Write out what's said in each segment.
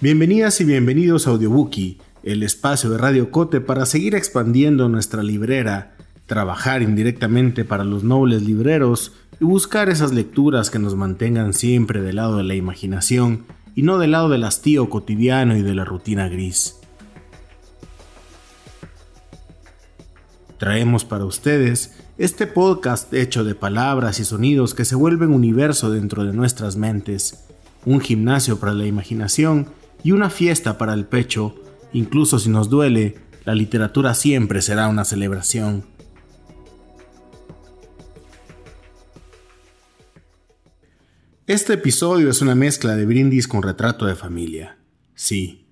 Bienvenidas y bienvenidos a Audiobookie, el espacio de Radio Cote para seguir expandiendo nuestra librera, trabajar indirectamente para los nobles libreros y buscar esas lecturas que nos mantengan siempre del lado de la imaginación y no del lado del hastío cotidiano y de la rutina gris. Traemos para ustedes este podcast hecho de palabras y sonidos que se vuelven universo dentro de nuestras mentes, un gimnasio para la imaginación y una fiesta para el pecho, incluso si nos duele, la literatura siempre será una celebración. Este episodio es una mezcla de brindis con retrato de familia. Sí,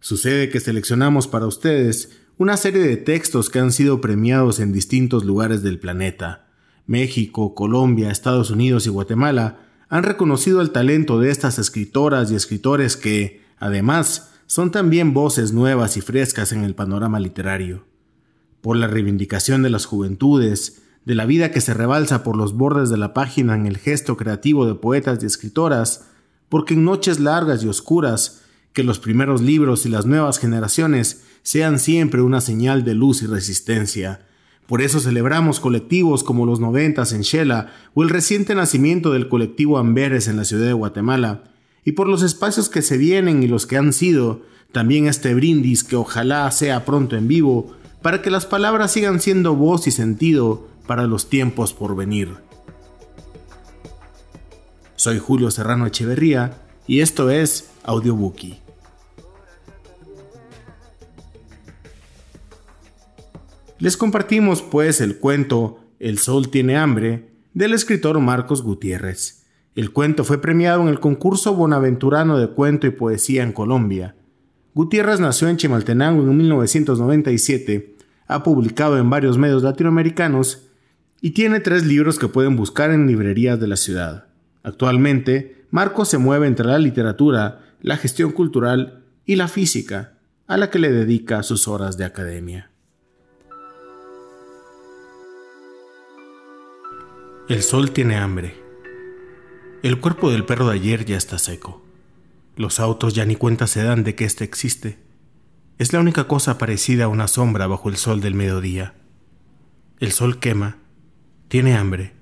sucede que seleccionamos para ustedes una serie de textos que han sido premiados en distintos lugares del planeta. México, Colombia, Estados Unidos y Guatemala han reconocido el talento de estas escritoras y escritores que, Además, son también voces nuevas y frescas en el panorama literario. Por la reivindicación de las juventudes, de la vida que se rebalsa por los bordes de la página en el gesto creativo de poetas y escritoras, porque en noches largas y oscuras, que los primeros libros y las nuevas generaciones sean siempre una señal de luz y resistencia. Por eso celebramos colectivos como los noventas en Shela o el reciente nacimiento del colectivo Amberes en la ciudad de Guatemala, y por los espacios que se vienen y los que han sido, también este brindis que ojalá sea pronto en vivo, para que las palabras sigan siendo voz y sentido para los tiempos por venir. Soy Julio Serrano Echeverría y esto es Audiobookie. Les compartimos pues el cuento El sol tiene hambre del escritor Marcos Gutiérrez. El cuento fue premiado en el concurso bonaventurano de cuento y poesía en Colombia. Gutiérrez nació en Chimaltenango en 1997, ha publicado en varios medios latinoamericanos y tiene tres libros que pueden buscar en librerías de la ciudad. Actualmente, Marcos se mueve entre la literatura, la gestión cultural y la física, a la que le dedica sus horas de academia. El sol tiene hambre. El cuerpo del perro de ayer ya está seco. Los autos ya ni cuenta se dan de que éste existe. Es la única cosa parecida a una sombra bajo el sol del mediodía. El sol quema, tiene hambre.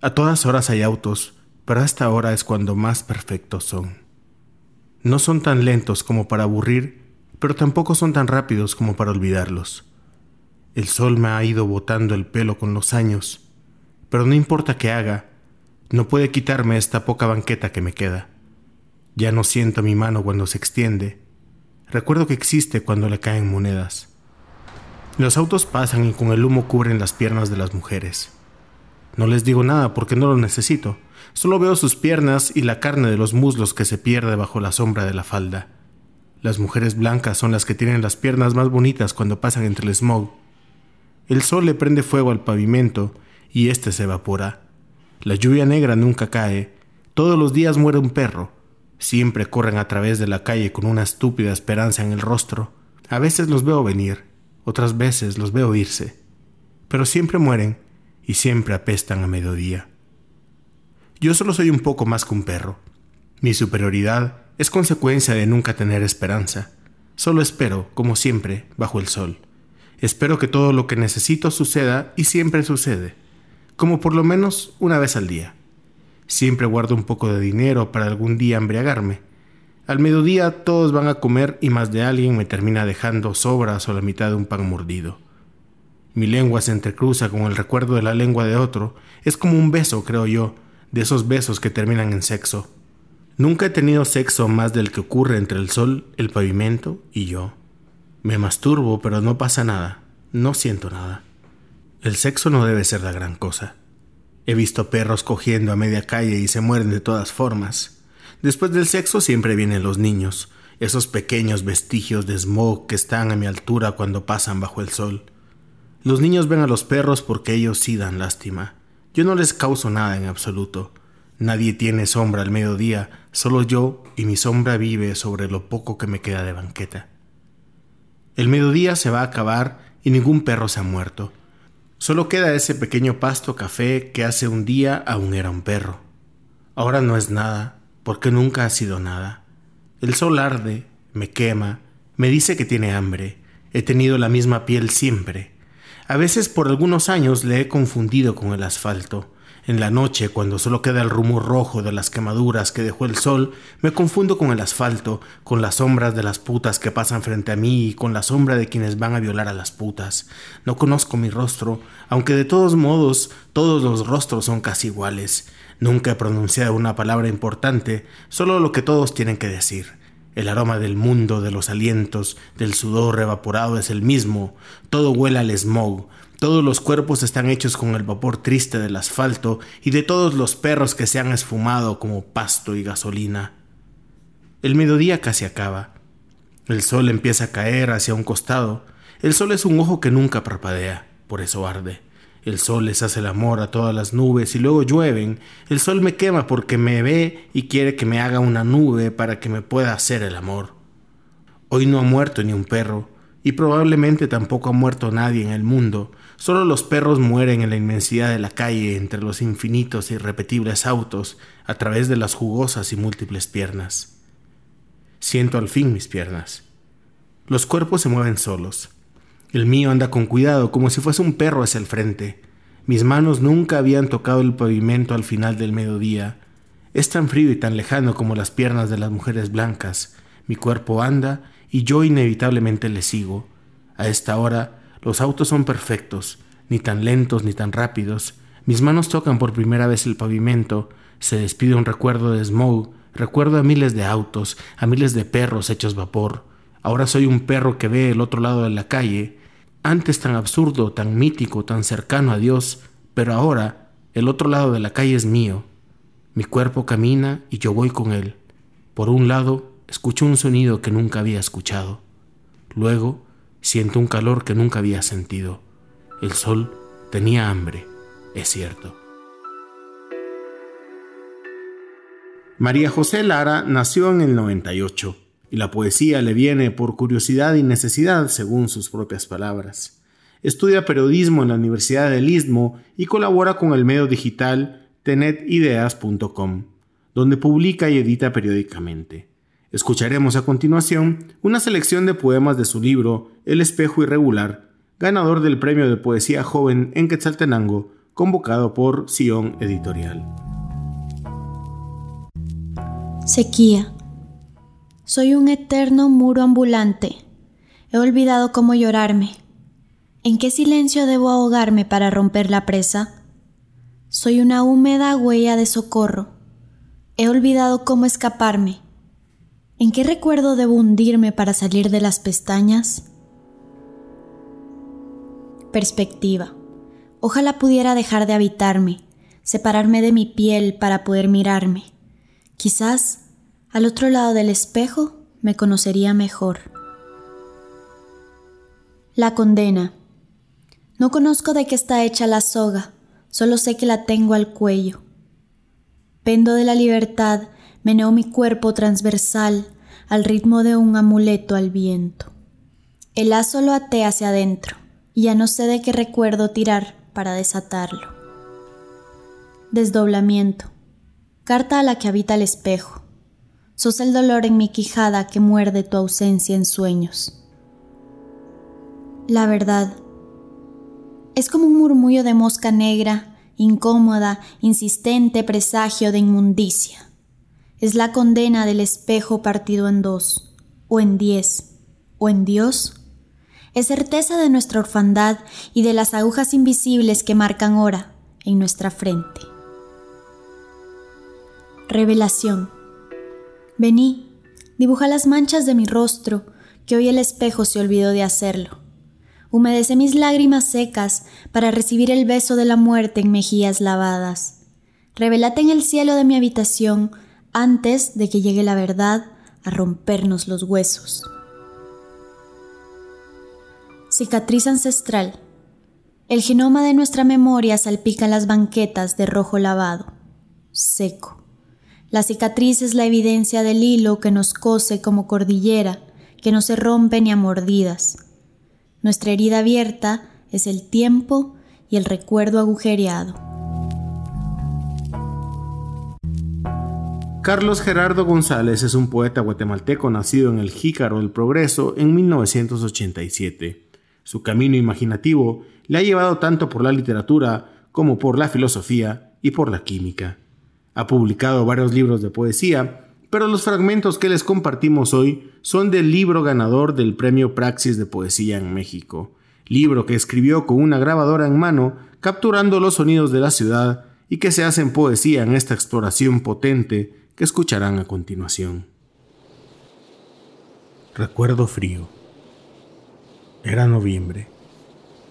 A todas horas hay autos, pero a esta hora es cuando más perfectos son. No son tan lentos como para aburrir, pero tampoco son tan rápidos como para olvidarlos. El sol me ha ido botando el pelo con los años, pero no importa qué haga, no puede quitarme esta poca banqueta que me queda. Ya no siento mi mano cuando se extiende. Recuerdo que existe cuando le caen monedas. Los autos pasan y con el humo cubren las piernas de las mujeres. No les digo nada porque no lo necesito. Solo veo sus piernas y la carne de los muslos que se pierde bajo la sombra de la falda. Las mujeres blancas son las que tienen las piernas más bonitas cuando pasan entre el smog. El sol le prende fuego al pavimento y éste se evapora. La lluvia negra nunca cae. Todos los días muere un perro. Siempre corren a través de la calle con una estúpida esperanza en el rostro. A veces los veo venir, otras veces los veo irse. Pero siempre mueren y siempre apestan a mediodía. Yo solo soy un poco más que un perro. Mi superioridad es consecuencia de nunca tener esperanza. Solo espero, como siempre, bajo el sol. Espero que todo lo que necesito suceda y siempre sucede como por lo menos una vez al día. Siempre guardo un poco de dinero para algún día embriagarme. Al mediodía todos van a comer y más de alguien me termina dejando sobras o la mitad de un pan mordido. Mi lengua se entrecruza con el recuerdo de la lengua de otro. Es como un beso, creo yo, de esos besos que terminan en sexo. Nunca he tenido sexo más del que ocurre entre el sol, el pavimento y yo. Me masturbo, pero no pasa nada. No siento nada. El sexo no debe ser la gran cosa. He visto perros cogiendo a media calle y se mueren de todas formas. Después del sexo siempre vienen los niños, esos pequeños vestigios de smog que están a mi altura cuando pasan bajo el sol. Los niños ven a los perros porque ellos sí dan lástima. Yo no les causo nada en absoluto. Nadie tiene sombra al mediodía, solo yo y mi sombra vive sobre lo poco que me queda de banqueta. El mediodía se va a acabar y ningún perro se ha muerto. Solo queda ese pequeño pasto café que hace un día aún era un perro. Ahora no es nada, porque nunca ha sido nada. El sol arde, me quema, me dice que tiene hambre. He tenido la misma piel siempre. A veces por algunos años le he confundido con el asfalto. En la noche, cuando solo queda el rumor rojo de las quemaduras que dejó el sol, me confundo con el asfalto, con las sombras de las putas que pasan frente a mí y con la sombra de quienes van a violar a las putas. No conozco mi rostro, aunque de todos modos todos los rostros son casi iguales. Nunca he pronunciado una palabra importante, solo lo que todos tienen que decir. El aroma del mundo, de los alientos, del sudor evaporado es el mismo. Todo huele al smog, todos los cuerpos están hechos con el vapor triste del asfalto y de todos los perros que se han esfumado como pasto y gasolina. El mediodía casi acaba. El sol empieza a caer hacia un costado. El sol es un ojo que nunca parpadea, por eso arde. El sol les hace el amor a todas las nubes y luego llueven. El sol me quema porque me ve y quiere que me haga una nube para que me pueda hacer el amor. Hoy no ha muerto ni un perro, y probablemente tampoco ha muerto nadie en el mundo, solo los perros mueren en la inmensidad de la calle entre los infinitos e irrepetibles autos a través de las jugosas y múltiples piernas. Siento al fin mis piernas. Los cuerpos se mueven solos. El mío anda con cuidado como si fuese un perro hacia el frente. Mis manos nunca habían tocado el pavimento al final del mediodía. Es tan frío y tan lejano como las piernas de las mujeres blancas. Mi cuerpo anda y yo inevitablemente le sigo. A esta hora los autos son perfectos, ni tan lentos ni tan rápidos. Mis manos tocan por primera vez el pavimento, se despide un recuerdo de smog, recuerdo a miles de autos, a miles de perros hechos vapor. Ahora soy un perro que ve el otro lado de la calle, antes tan absurdo, tan mítico, tan cercano a Dios, pero ahora el otro lado de la calle es mío. Mi cuerpo camina y yo voy con él. Por un lado, escucho un sonido que nunca había escuchado. Luego, siento un calor que nunca había sentido. El sol tenía hambre, es cierto. María José Lara nació en el 98 y la poesía le viene por curiosidad y necesidad, según sus propias palabras. Estudia periodismo en la Universidad del Istmo y colabora con el medio digital tenetideas.com, donde publica y edita periódicamente. Escucharemos a continuación una selección de poemas de su libro El espejo irregular, ganador del premio de poesía joven en Quetzaltenango, convocado por Sion Editorial. Sequía. Soy un eterno muro ambulante. He olvidado cómo llorarme. ¿En qué silencio debo ahogarme para romper la presa? Soy una húmeda huella de socorro. He olvidado cómo escaparme. ¿En qué recuerdo debo hundirme para salir de las pestañas? Perspectiva. Ojalá pudiera dejar de habitarme, separarme de mi piel para poder mirarme. Quizás, al otro lado del espejo, me conocería mejor. La condena. No conozco de qué está hecha la soga, solo sé que la tengo al cuello. Pendo de la libertad meneo mi cuerpo transversal al ritmo de un amuleto al viento. El lazo lo até hacia adentro y ya no sé de qué recuerdo tirar para desatarlo. Desdoblamiento. Carta a la que habita el espejo. Sos el dolor en mi quijada que muerde tu ausencia en sueños. La verdad. Es como un murmullo de mosca negra, incómoda, insistente presagio de inmundicia es la condena del espejo partido en dos, o en diez, o en Dios. Es certeza de nuestra orfandad y de las agujas invisibles que marcan hora en nuestra frente. Revelación. Vení, dibuja las manchas de mi rostro, que hoy el espejo se olvidó de hacerlo. Humedece mis lágrimas secas para recibir el beso de la muerte en mejillas lavadas. Revelate en el cielo de mi habitación antes de que llegue la verdad a rompernos los huesos. Cicatriz ancestral. El genoma de nuestra memoria salpica las banquetas de rojo lavado, seco. La cicatriz es la evidencia del hilo que nos cose como cordillera, que no se rompe ni a mordidas. Nuestra herida abierta es el tiempo y el recuerdo agujereado. Carlos Gerardo González es un poeta guatemalteco nacido en el Jícaro del Progreso en 1987. Su camino imaginativo le ha llevado tanto por la literatura como por la filosofía y por la química. Ha publicado varios libros de poesía, pero los fragmentos que les compartimos hoy son del libro ganador del Premio Praxis de Poesía en México, libro que escribió con una grabadora en mano, capturando los sonidos de la ciudad y que se hacen poesía en esta exploración potente que escucharán a continuación. Recuerdo frío. Era noviembre.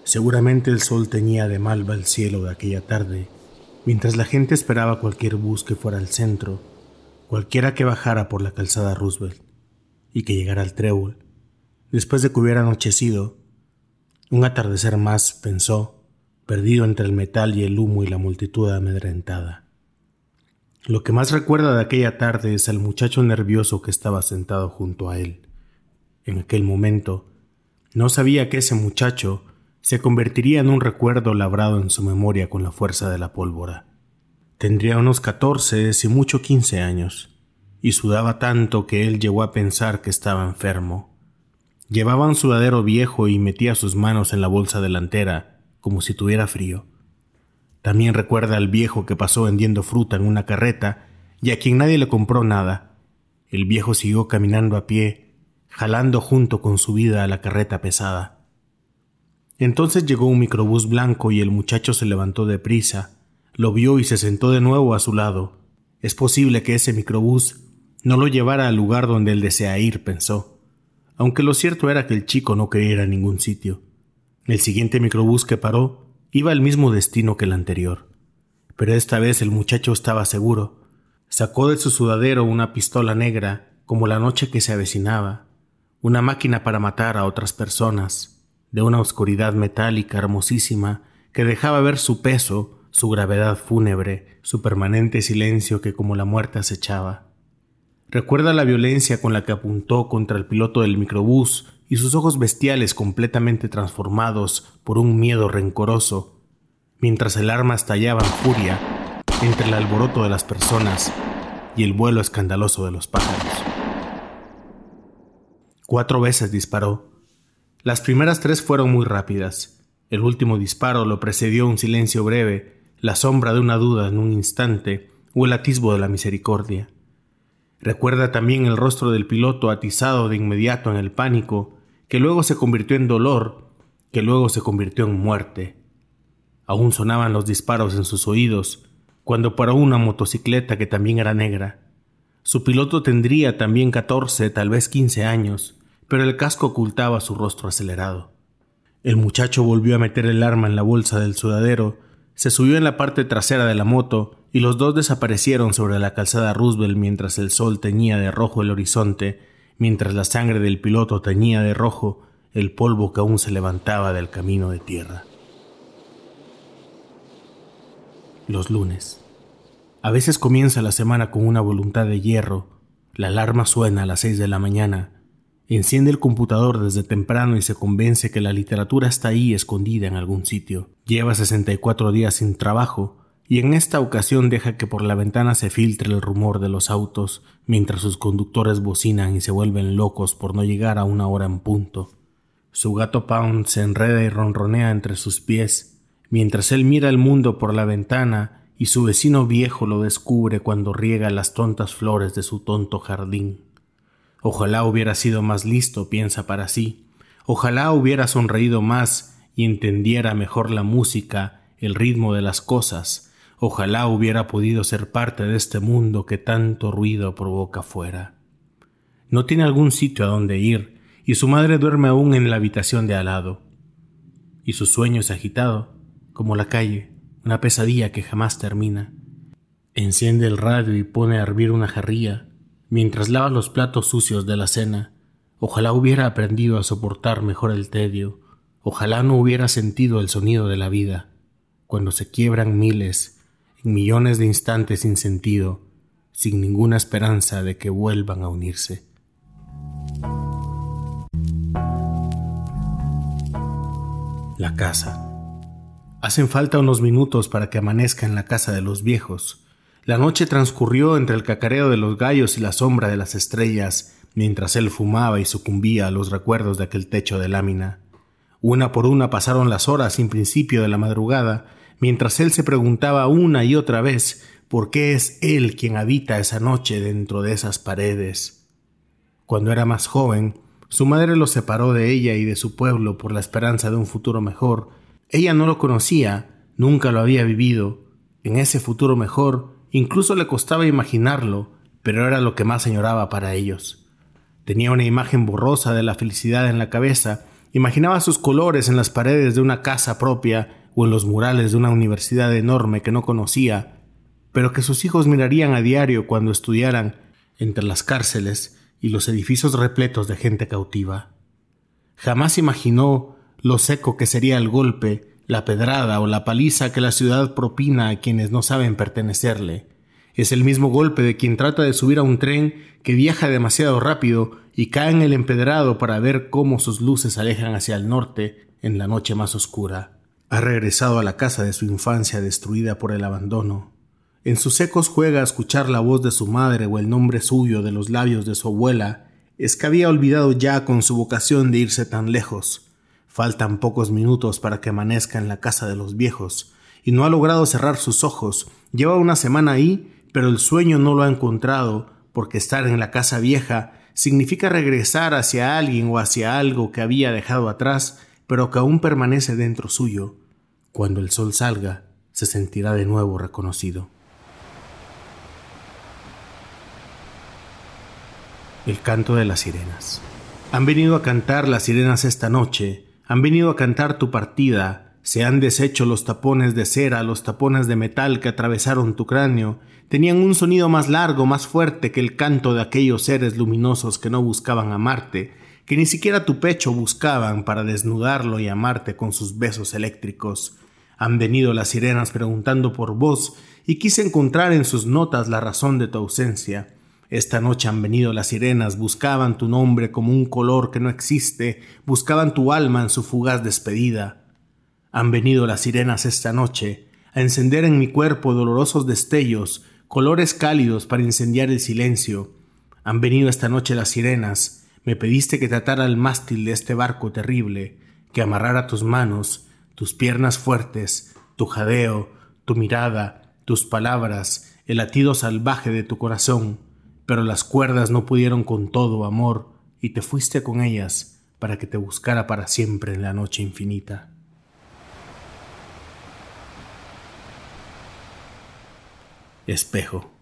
Seguramente el sol teñía de malva el cielo de aquella tarde, mientras la gente esperaba cualquier bus que fuera al centro, cualquiera que bajara por la calzada Roosevelt y que llegara al trébol. Después de que hubiera anochecido, un atardecer más, pensó, perdido entre el metal y el humo y la multitud amedrentada. Lo que más recuerda de aquella tarde es al muchacho nervioso que estaba sentado junto a él. En aquel momento, no sabía que ese muchacho se convertiría en un recuerdo labrado en su memoria con la fuerza de la pólvora. Tendría unos catorce, si mucho quince años, y sudaba tanto que él llegó a pensar que estaba enfermo. Llevaba un sudadero viejo y metía sus manos en la bolsa delantera, como si tuviera frío. También recuerda al viejo que pasó vendiendo fruta en una carreta y a quien nadie le compró nada. El viejo siguió caminando a pie, jalando junto con su vida a la carreta pesada. Entonces llegó un microbús blanco y el muchacho se levantó deprisa, lo vio y se sentó de nuevo a su lado. Es posible que ese microbús no lo llevara al lugar donde él desea ir, pensó, aunque lo cierto era que el chico no quería ir a ningún sitio. El siguiente microbús que paró Iba al mismo destino que el anterior, pero esta vez el muchacho estaba seguro. Sacó de su sudadero una pistola negra, como la noche que se avecinaba, una máquina para matar a otras personas, de una oscuridad metálica hermosísima que dejaba ver su peso, su gravedad fúnebre, su permanente silencio que como la muerte acechaba. Recuerda la violencia con la que apuntó contra el piloto del microbús y sus ojos bestiales completamente transformados por un miedo rencoroso, mientras el arma estallaba en furia entre el alboroto de las personas y el vuelo escandaloso de los pájaros. Cuatro veces disparó. Las primeras tres fueron muy rápidas. El último disparo lo precedió un silencio breve, la sombra de una duda en un instante o el atisbo de la misericordia. Recuerda también el rostro del piloto atizado de inmediato en el pánico que luego se convirtió en dolor, que luego se convirtió en muerte. Aún sonaban los disparos en sus oídos, cuando paró una motocicleta que también era negra. Su piloto tendría también catorce, tal vez quince años, pero el casco ocultaba su rostro acelerado. El muchacho volvió a meter el arma en la bolsa del sudadero, se subió en la parte trasera de la moto y los dos desaparecieron sobre la calzada Roosevelt mientras el sol teñía de rojo el horizonte mientras la sangre del piloto teñía de rojo el polvo que aún se levantaba del camino de tierra. Los lunes. A veces comienza la semana con una voluntad de hierro. La alarma suena a las seis de la mañana. Enciende el computador desde temprano y se convence que la literatura está ahí escondida en algún sitio. Lleva 64 días sin trabajo y en esta ocasión deja que por la ventana se filtre el rumor de los autos mientras sus conductores bocinan y se vuelven locos por no llegar a una hora en punto. Su gato Pound se enreda y ronronea entre sus pies, mientras él mira el mundo por la ventana y su vecino viejo lo descubre cuando riega las tontas flores de su tonto jardín. Ojalá hubiera sido más listo, piensa para sí. Ojalá hubiera sonreído más y entendiera mejor la música, el ritmo de las cosas, Ojalá hubiera podido ser parte de este mundo que tanto ruido provoca fuera. No tiene algún sitio a donde ir, y su madre duerme aún en la habitación de al lado. Y su sueño es agitado, como la calle, una pesadilla que jamás termina. Enciende el radio y pone a hervir una jarría, mientras lava los platos sucios de la cena. Ojalá hubiera aprendido a soportar mejor el tedio, ojalá no hubiera sentido el sonido de la vida, cuando se quiebran miles millones de instantes sin sentido, sin ninguna esperanza de que vuelvan a unirse. La casa. Hacen falta unos minutos para que amanezca en la casa de los viejos. La noche transcurrió entre el cacareo de los gallos y la sombra de las estrellas, mientras él fumaba y sucumbía a los recuerdos de aquel techo de lámina. Una por una pasaron las horas sin principio de la madrugada, mientras él se preguntaba una y otra vez por qué es él quien habita esa noche dentro de esas paredes. Cuando era más joven, su madre lo separó de ella y de su pueblo por la esperanza de un futuro mejor. Ella no lo conocía, nunca lo había vivido. En ese futuro mejor, Incluso le costaba imaginarlo, pero era lo que más señoraba para ellos. Tenía una imagen borrosa de la felicidad en la cabeza, imaginaba sus colores en las paredes de una casa propia o en los murales de una universidad enorme que no conocía, pero que sus hijos mirarían a diario cuando estudiaran entre las cárceles y los edificios repletos de gente cautiva. Jamás imaginó lo seco que sería el golpe la pedrada o la paliza que la ciudad propina a quienes no saben pertenecerle. Es el mismo golpe de quien trata de subir a un tren que viaja demasiado rápido y cae en el empedrado para ver cómo sus luces alejan hacia el norte en la noche más oscura. Ha regresado a la casa de su infancia destruida por el abandono. En sus ecos juega a escuchar la voz de su madre o el nombre suyo de los labios de su abuela. Es que había olvidado ya con su vocación de irse tan lejos Faltan pocos minutos para que amanezca en la casa de los viejos, y no ha logrado cerrar sus ojos. Lleva una semana ahí, pero el sueño no lo ha encontrado, porque estar en la casa vieja significa regresar hacia alguien o hacia algo que había dejado atrás, pero que aún permanece dentro suyo. Cuando el sol salga, se sentirá de nuevo reconocido. El canto de las sirenas. Han venido a cantar las sirenas esta noche, han venido a cantar tu partida, se han deshecho los tapones de cera, los tapones de metal que atravesaron tu cráneo, tenían un sonido más largo, más fuerte que el canto de aquellos seres luminosos que no buscaban amarte, que ni siquiera tu pecho buscaban para desnudarlo y amarte con sus besos eléctricos. Han venido las sirenas preguntando por vos, y quise encontrar en sus notas la razón de tu ausencia. Esta noche han venido las sirenas, buscaban tu nombre como un color que no existe, buscaban tu alma en su fugaz despedida. Han venido las sirenas esta noche a encender en mi cuerpo dolorosos destellos, colores cálidos para incendiar el silencio. Han venido esta noche las sirenas, me pediste que tratara el mástil de este barco terrible, que amarrara tus manos, tus piernas fuertes, tu jadeo, tu mirada, tus palabras, el latido salvaje de tu corazón, pero las cuerdas no pudieron con todo, amor, y te fuiste con ellas para que te buscara para siempre en la noche infinita. Espejo.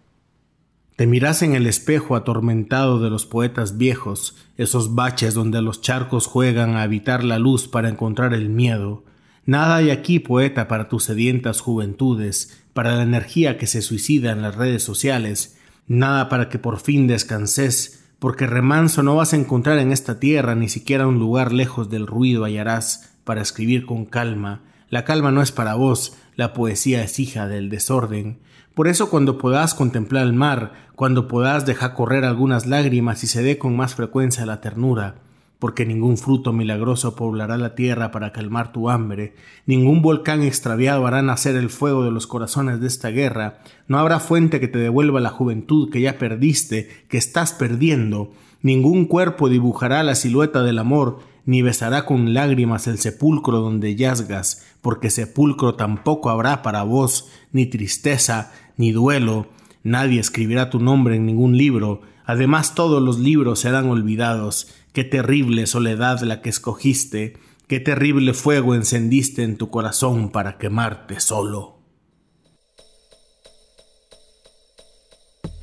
Te miras en el espejo atormentado de los poetas viejos, esos baches donde los charcos juegan a habitar la luz para encontrar el miedo. Nada hay aquí, poeta, para tus sedientas juventudes, para la energía que se suicida en las redes sociales, Nada para que por fin descanses, porque remanso no vas a encontrar en esta tierra ni siquiera un lugar lejos del ruido hallarás para escribir con calma. La calma no es para vos, la poesía es hija del desorden. Por eso cuando puedas contemplar el mar, cuando puedas dejar correr algunas lágrimas y se dé con más frecuencia la ternura, porque ningún fruto milagroso poblará la tierra para calmar tu hambre, ningún volcán extraviado hará nacer el fuego de los corazones de esta guerra, no habrá fuente que te devuelva la juventud que ya perdiste, que estás perdiendo, ningún cuerpo dibujará la silueta del amor, ni besará con lágrimas el sepulcro donde yazgas, porque sepulcro tampoco habrá para vos, ni tristeza, ni duelo, nadie escribirá tu nombre en ningún libro, además todos los libros serán olvidados, Qué terrible soledad la que escogiste, qué terrible fuego encendiste en tu corazón para quemarte solo.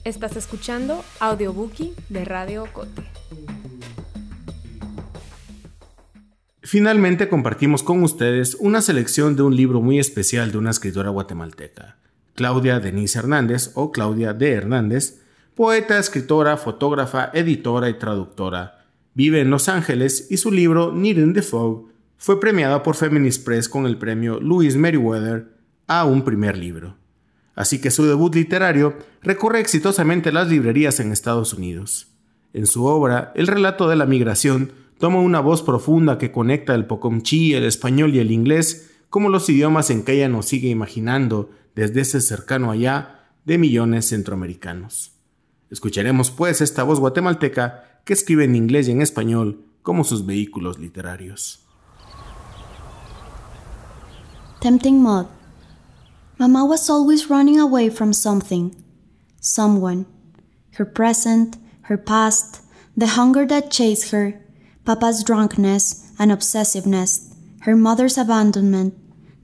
Estás escuchando Audiobookie de Radio Cote. Finalmente compartimos con ustedes una selección de un libro muy especial de una escritora guatemalteca, Claudia Denise Hernández o Claudia de Hernández, poeta, escritora, fotógrafa, editora y traductora Vive en Los Ángeles y su libro Need in the Fog fue premiado por Feminist Press con el premio Louis Meriwether a un primer libro. Así que su debut literario recorre exitosamente las librerías en Estados Unidos. En su obra, el relato de la migración toma una voz profunda que conecta el pocomchi, el español y el inglés como los idiomas en que ella nos sigue imaginando desde ese cercano allá de millones centroamericanos. Escucharemos pues esta voz guatemalteca que escribe en inglés y en español como sus vehículos literarios. Tempting Mud. Mama was always running away from something, someone. Her present, her past, the hunger that chased her, Papa's drunkenness and obsessiveness, her mother's abandonment,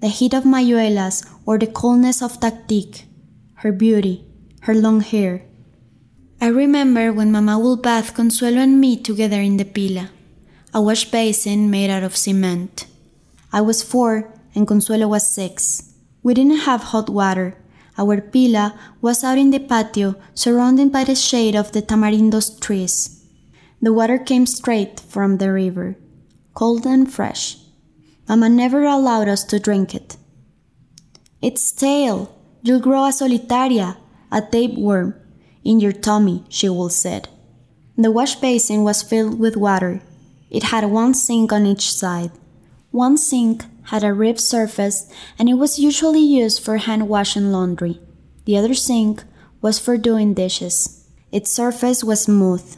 the heat of mayuelas or the coldness of Tactique, her beauty, her long hair. I remember when Mama would bath Consuelo and me together in the pila, a wash basin made out of cement. I was four and Consuelo was six. We didn't have hot water. Our pila was out in the patio, surrounded by the shade of the tamarindos trees. The water came straight from the river, cold and fresh. Mama never allowed us to drink it. It's stale. You'll grow a solitaria, a tapeworm, in your tummy, she would said. The wash basin was filled with water. It had one sink on each side. One sink had a ribbed surface and it was usually used for hand washing laundry. The other sink was for doing dishes. Its surface was smooth.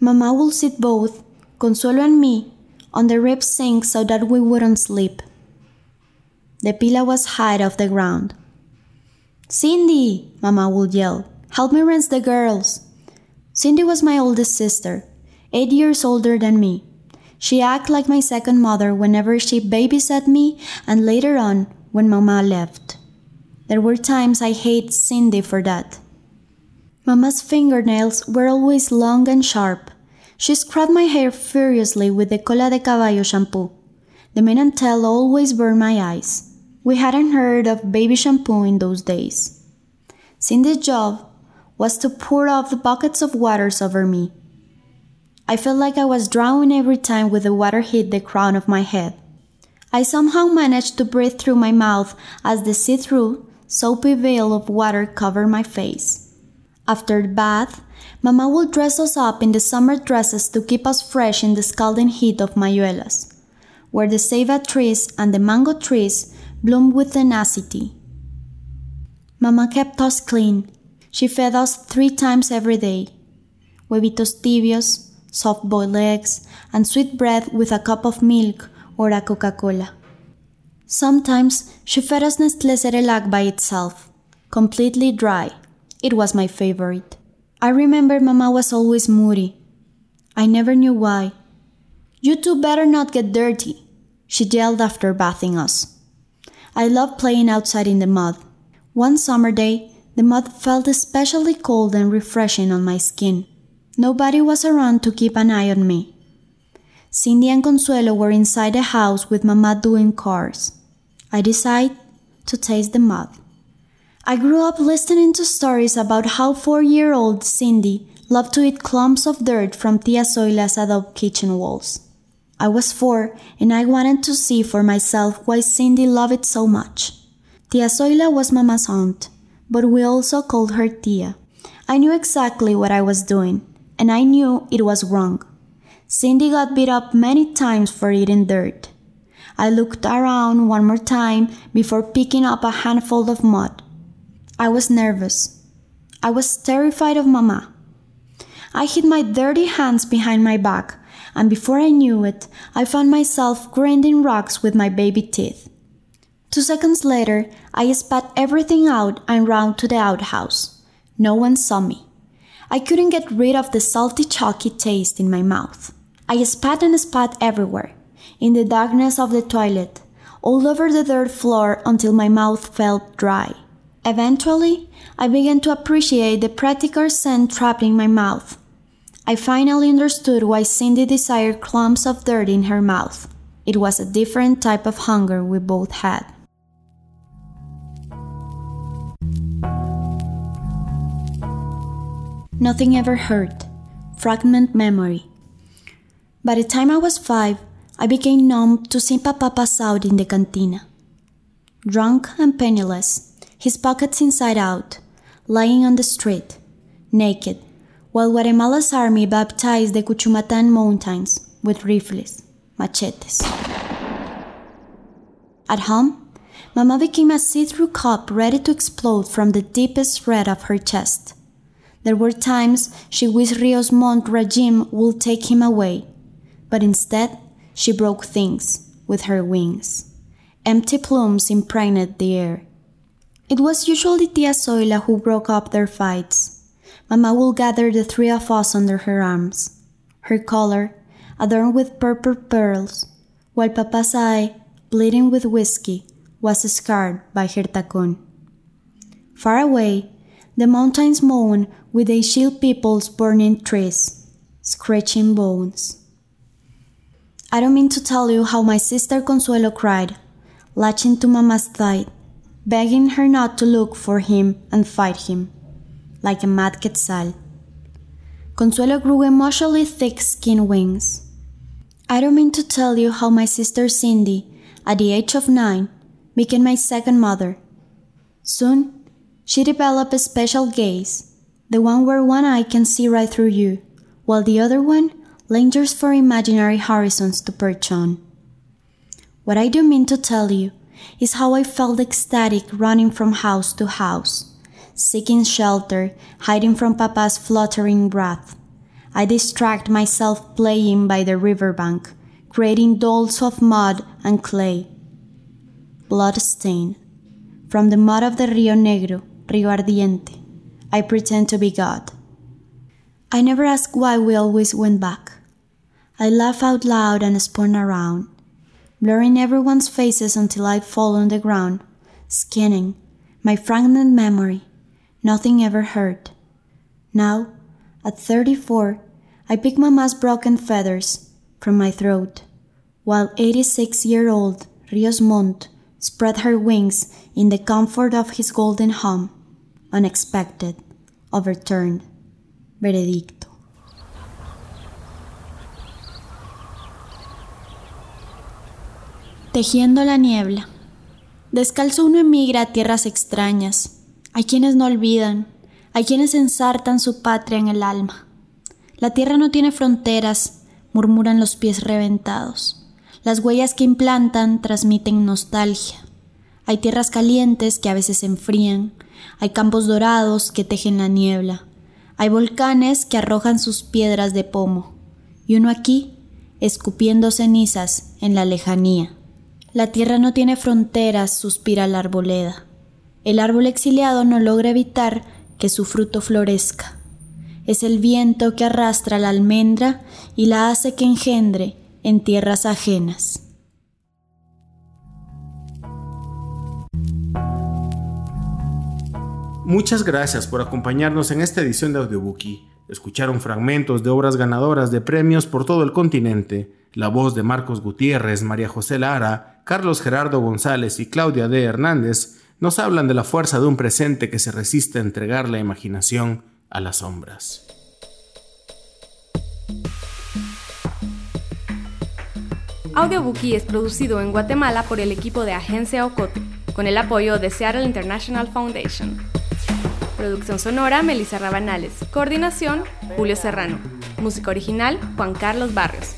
Mama would sit both, Consuelo and me, on the rib sink so that we wouldn't sleep. The pillow was high off the ground. Cindy, Mama would yell, help me rinse the girls. Cindy was my oldest sister, eight years older than me. She acted like my second mother whenever she babysat me and later on when Mama left. There were times I hated Cindy for that. Mama's fingernails were always long and sharp. She scrubbed my hair furiously with the cola de caballo shampoo. The men and tail always burned my eyes. We hadn't heard of baby shampoo in those days. Cindy's job was to pour off the buckets of waters over me. I felt like I was drowning every time with the water hit the crown of my head. I somehow managed to breathe through my mouth as the see through, soapy veil of water covered my face. After the bath, Mama would dress us up in the summer dresses to keep us fresh in the scalding heat of Mayuelas, where the ceiba trees and the mango trees bloom with tenacity. Mama kept us clean. She fed us three times every day huevitos tibios, soft boiled eggs, and sweet bread with a cup of milk or a Coca Cola. Sometimes she fed us Nestlé Cerelac by itself, completely dry. It was my favorite. I remember Mama was always moody. I never knew why. You two better not get dirty, she yelled after bathing us. I loved playing outside in the mud. One summer day, the mud felt especially cold and refreshing on my skin. Nobody was around to keep an eye on me. Cindy and Consuelo were inside the house with Mama doing cars. I decided to taste the mud. I grew up listening to stories about how four year old Cindy loved to eat clumps of dirt from Tia Zoila's adobe kitchen walls. I was four and I wanted to see for myself why Cindy loved it so much. Tia Zoila was Mama's aunt, but we also called her Tia. I knew exactly what I was doing, and I knew it was wrong. Cindy got beat up many times for eating dirt. I looked around one more time before picking up a handful of mud. I was nervous. I was terrified of Mama. I hid my dirty hands behind my back, and before I knew it, I found myself grinding rocks with my baby teeth. Two seconds later, I spat everything out and ran to the outhouse. No one saw me. I couldn't get rid of the salty, chalky taste in my mouth. I spat and spat everywhere, in the darkness of the toilet, all over the dirt floor until my mouth felt dry. Eventually, I began to appreciate the practical scent trapped in my mouth. I finally understood why Cindy desired clumps of dirt in her mouth. It was a different type of hunger we both had. Nothing ever hurt. Fragment memory. By the time I was five, I became numb to seeing Papa pass out in the cantina. Drunk and penniless, his pockets inside out, lying on the street, naked, while Guatemala's army baptized the Cuchumatan mountains with rifles, machetes. At home, Mama became a see through cup ready to explode from the deepest red of her chest. There were times she wished Rio's Mont regime would take him away, but instead she broke things with her wings. Empty plumes impregnated the air. It was usually Tia Zoila who broke up their fights. Mama would gather the three of us under her arms, her collar adorned with purple pearls, while Papa's eye, bleeding with whiskey, was scarred by her tacon. Far away, the mountains moan with they shield people's burning trees, scratching bones. I don't mean to tell you how my sister Consuelo cried, latching to Mama's thigh, begging her not to look for him and fight him, like a mad quetzal. Consuelo grew emotionally thick skinned wings. I don't mean to tell you how my sister Cindy, at the age of nine, became my second mother. Soon, she developed a special gaze, the one where one eye can see right through you, while the other one lingers for imaginary horizons to perch on. What I do mean to tell you is how I felt ecstatic running from house to house, seeking shelter, hiding from Papa's fluttering breath. I distract myself playing by the riverbank, creating dolls of mud and clay. Blood stain. From the mud of the Rio Negro, Rio Ardiente, I pretend to be God. I never ask why we always went back. I laugh out loud and spun around, blurring everyone's faces until I fall on the ground, scanning my fragmented memory. Nothing ever hurt. Now, at 34, I pick Mama's broken feathers from my throat, while 86 year old Rios spread her wings in the comfort of his golden home. Unexpected, overturned, veredicto. Tejiendo la niebla. Descalzo uno emigra a tierras extrañas. Hay quienes no olvidan, hay quienes ensartan su patria en el alma. La tierra no tiene fronteras, murmuran los pies reventados. Las huellas que implantan transmiten nostalgia. Hay tierras calientes que a veces se enfrían, hay campos dorados que tejen la niebla, hay volcanes que arrojan sus piedras de pomo, y uno aquí, escupiendo cenizas en la lejanía. La tierra no tiene fronteras, suspira la arboleda. El árbol exiliado no logra evitar que su fruto florezca. Es el viento que arrastra la almendra y la hace que engendre en tierras ajenas. Muchas gracias por acompañarnos en esta edición de Audiobookie. Escucharon fragmentos de obras ganadoras de premios por todo el continente. La voz de Marcos Gutiérrez, María José Lara, Carlos Gerardo González y Claudia D. Hernández nos hablan de la fuerza de un presente que se resiste a entregar la imaginación a las sombras. Audiobookie es producido en Guatemala por el equipo de Agencia Ocote, con el apoyo de Seattle International Foundation. Producción sonora, Melissa Rabanales. Coordinación, Julio Serrano. Música original, Juan Carlos Barrios.